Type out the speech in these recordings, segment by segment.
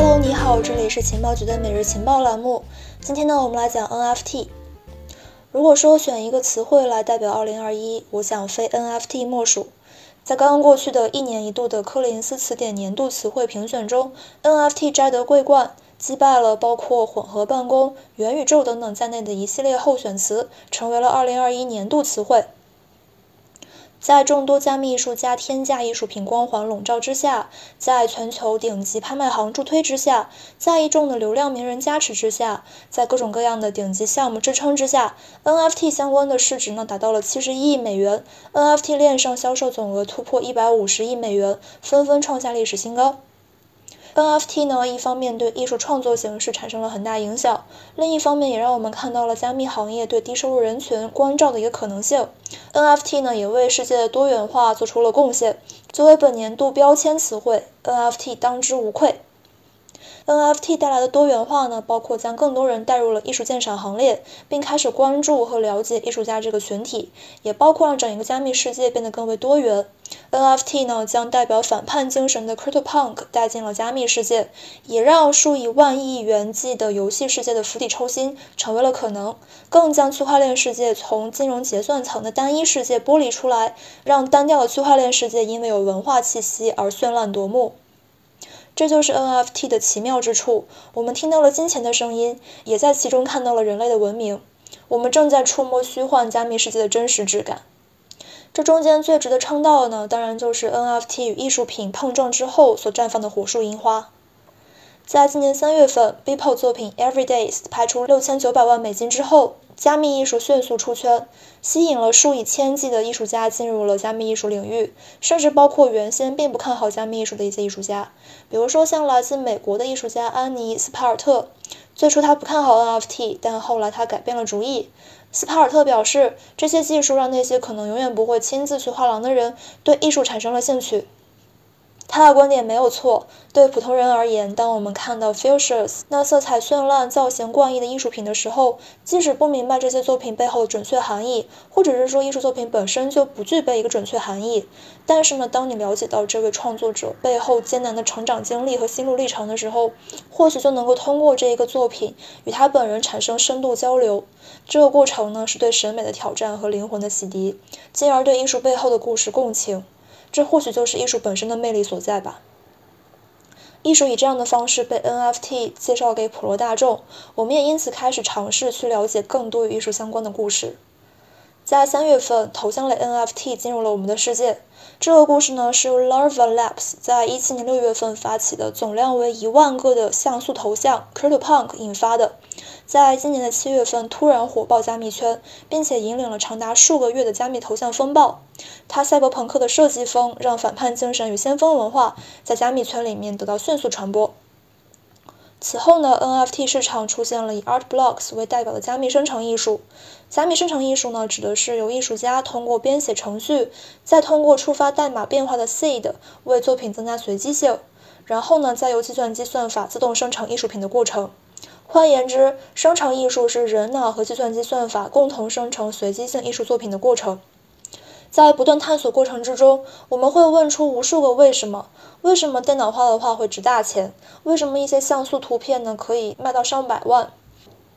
Hello，你好，这里是情报局的每日情报栏目。今天呢，我们来讲 NFT。如果说选一个词汇来代表2021，我想非 NFT 莫属。在刚刚过去的一年一度的柯林斯词典年度词汇评选中，NFT 摘得桂冠，击败了包括混合办公、元宇宙等等在内的一系列候选词，成为了2021年度词汇。在众多加密艺术家天价艺术品光环笼罩之下，在全球顶级拍卖行助推之下，在一众的流量名人加持之下，在各种各样的顶级项目支撑之下，NFT 相关的市值呢达到了七十亿美元，NFT 链上销售总额突破一百五十亿美元，纷纷创下历史新高。NFT 呢，一方面对艺术创作形式产生了很大影响，另一方面也让我们看到了加密行业对低收入人群关照的一个可能性。NFT 呢，也为世界的多元化做出了贡献。作为本年度标签词汇，NFT 当之无愧。NFT 带来的多元化呢，包括将更多人带入了艺术鉴赏行列，并开始关注和了解艺术家这个群体，也包括让整一个加密世界变得更为多元。NFT 呢，将代表反叛精神的 CryptoPunk 带进了加密世界，也让数以万亿元计的游戏世界的釜底抽薪成为了可能，更将区块链世界从金融结算层的单一世界剥离出来，让单调的区块链世界因为有文化气息而绚烂夺目。这就是 NFT 的奇妙之处。我们听到了金钱的声音，也在其中看到了人类的文明。我们正在触摸虚幻加密世界的真实质感。这中间最值得称道的呢，当然就是 NFT 与艺术品碰撞之后所绽放的火树银花。在今年三月份，Beeple 作品 Everydays 拍出六千九百万美金之后，加密艺术迅速出圈，吸引了数以千计的艺术家进入了加密艺术领域，甚至包括原先并不看好加密艺术的一些艺术家，比如说像来自美国的艺术家安妮斯帕尔特。最初他不看好 NFT，但后来他改变了主意。斯帕尔特表示，这些技术让那些可能永远不会亲自去画廊的人对艺术产生了兴趣。他的观点没有错。对普通人而言，当我们看到 Fuchsias 那色彩绚烂、造型怪异的艺术品的时候，即使不明白这些作品背后的准确含义，或者是说艺术作品本身就不具备一个准确含义，但是呢，当你了解到这位创作者背后艰难的成长经历和心路历程的时候，或许就能够通过这一个作品与他本人产生深度交流。这个过程呢，是对审美的挑战和灵魂的洗涤，进而对艺术背后的故事共情。这或许就是艺术本身的魅力所在吧。艺术以这样的方式被 NFT 介绍给普罗大众，我们也因此开始尝试去了解更多与艺术相关的故事。在三月份，头像类 NFT 进入了我们的世界。这个故事呢，是由 Larva Labs 在一七年六月份发起的总量为一万个的像素头像 CryptoPunk 引发的。在今年的七月份突然火爆加密圈，并且引领了长达数个月的加密头像风暴。他赛博朋克的设计风让反叛精神与先锋文化在加密圈里面得到迅速传播。此后呢，NFT 市场出现了以 Art Blocks 为代表的加密生成艺术。加密生成艺术呢，指的是由艺术家通过编写程序，再通过触发代码变化的 seed 为作品增加随机性，然后呢，再由计算机算法自动生成艺术品的过程。换言之，生成艺术是人脑和计算机算法共同生成随机性艺术作品的过程。在不断探索过程之中，我们会问出无数个为什么：为什么电脑画的画会值大钱？为什么一些像素图片呢可以卖到上百万？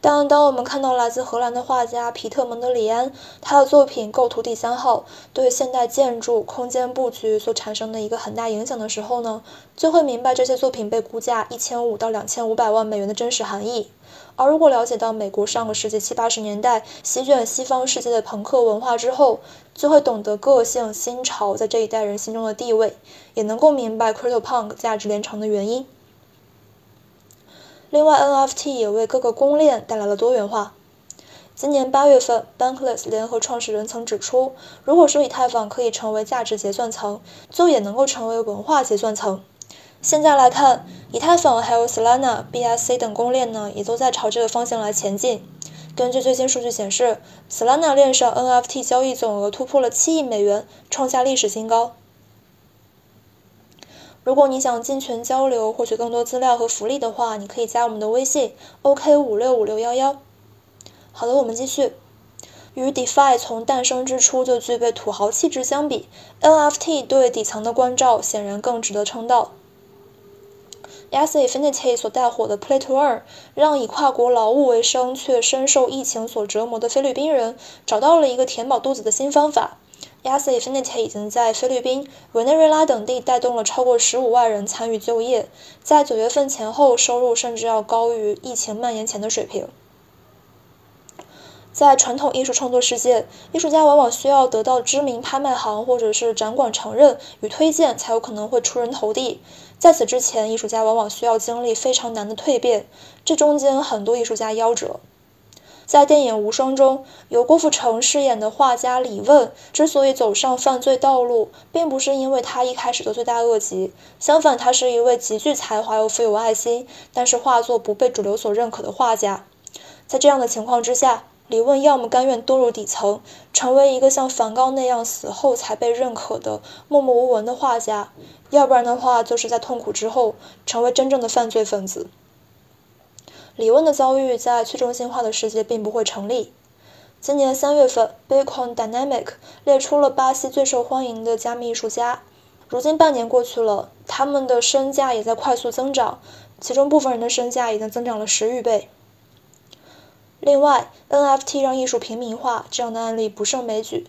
但当我们看到来自荷兰的画家皮特蒙德里安他的作品构图第三号对现代建筑空间布局所产生的一个很大影响的时候呢，就会明白这些作品被估价一千五到两千五百万美元的真实含义。而如果了解到美国上个世纪七八十年代席卷西方世界的朋克文化之后，就会懂得个性新潮在这一代人心中的地位，也能够明白 CryptoPunk 价值连城的原因。另外，NFT 也为各个公链带来了多元化。今年八月份，Bankless 联合创始人曾指出，如果说以太坊可以成为价值结算层，就也能够成为文化结算层。现在来看，以太坊还有 Solana、BSC 等公链呢，也都在朝这个方向来前进。根据最新数据显示，Solana 链上 NFT 交易总额突破了七亿美元，创下历史新高。如果你想进群交流，获取更多资料和福利的话，你可以加我们的微信：OK 五六五六幺幺。好的，我们继续。与 DeFi 从诞生之初就具备土豪气质相比，NFT 对底层的关照显然更值得称道。Axie Infinity 所带火的 Play to Earn，让以跨国劳务为生却深受疫情所折磨的菲律宾人找到了一个填饱肚子的新方法。Yassi Infinity 已经在菲律宾、委内瑞拉等地带动了超过十五万人参与就业，在九月份前后，收入甚至要高于疫情蔓延前的水平。在传统艺术创作世界，艺术家往往需要得到知名拍卖行或者是展馆承认与推荐，才有可能会出人头地。在此之前，艺术家往往需要经历非常难的蜕变，这中间很多艺术家夭折。在电影《无双》中，由郭富城饰演的画家李问，之所以走上犯罪道路，并不是因为他一开始就罪大恶极，相反，他是一位极具才华又富有爱心，但是画作不被主流所认可的画家。在这样的情况之下，李问要么甘愿堕入底层，成为一个像梵高那样死后才被认可的默默无闻的画家，要不然的话，就是在痛苦之后成为真正的犯罪分子。李问的遭遇在去中心化的世界并不会成立。今年三月份，Bitcoin Dynamic 列出了巴西最受欢迎的加密艺术家，如今半年过去了，他们的身价也在快速增长，其中部分人的身价已经增长了十余倍。另外，NFT 让艺术平民化，这样的案例不胜枚举。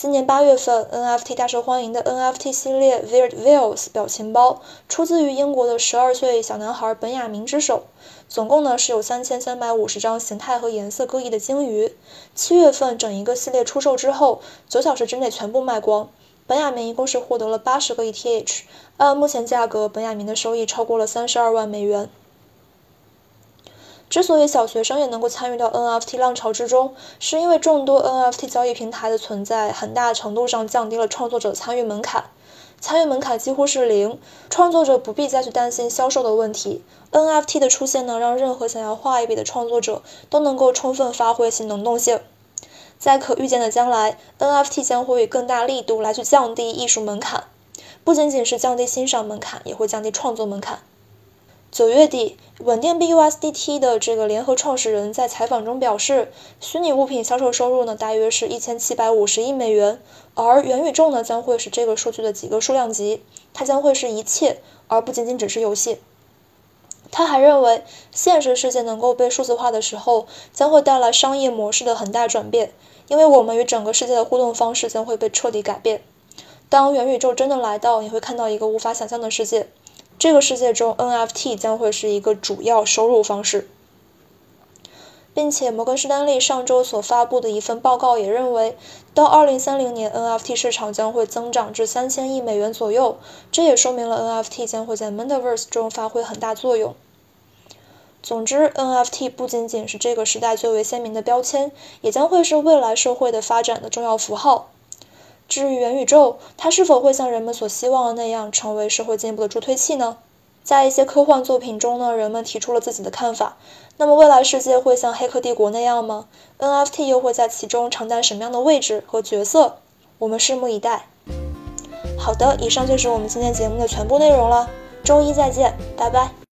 今年八月份，NFT 大受欢迎的 NFT 系列 Weird Wheels 表情包，出自于英国的十二岁小男孩本雅明之手。总共呢是有三千三百五十张形态和颜色各异的鲸鱼。七月份整一个系列出售之后，九小时之内全部卖光。本雅明一共是获得了八十个 ETH，按目前价格，本雅明的收益超过了三十二万美元。之所以小学生也能够参与到 NFT 浪潮之中，是因为众多 NFT 交易平台的存在，很大程度上降低了创作者参与门槛，参与门槛几乎是零，创作者不必再去担心销售的问题。NFT 的出现呢，让任何想要画一笔的创作者都能够充分发挥其能动性。在可预见的将来，NFT 将会以更大力度来去降低艺术门槛，不仅仅是降低欣赏门槛，也会降低创作门槛。九月底，稳定币 USDT 的这个联合创始人在采访中表示，虚拟物品销售收入呢大约是一千七百五十亿美元，而元宇宙呢将会是这个数据的几个数量级，它将会是一切，而不仅仅只是游戏。他还认为，现实世界能够被数字化的时候，将会带来商业模式的很大转变，因为我们与整个世界的互动方式将会被彻底改变。当元宇宙真的来到，你会看到一个无法想象的世界。这个世界中，NFT 将会是一个主要收入方式，并且摩根士丹利上周所发布的一份报告也认为，到2030年，NFT 市场将会增长至三千亿美元左右。这也说明了 NFT 将会在 Metaverse 中发挥很大作用。总之，NFT 不仅仅是这个时代最为鲜明的标签，也将会是未来社会的发展的重要符号。至于元宇宙，它是否会像人们所希望的那样成为社会进步的助推器呢？在一些科幻作品中呢，人们提出了自己的看法。那么未来世界会像《黑客帝国》那样吗？NFT 又会在其中承担什么样的位置和角色？我们拭目以待。好的，以上就是我们今天节目的全部内容了。周一再见，拜拜。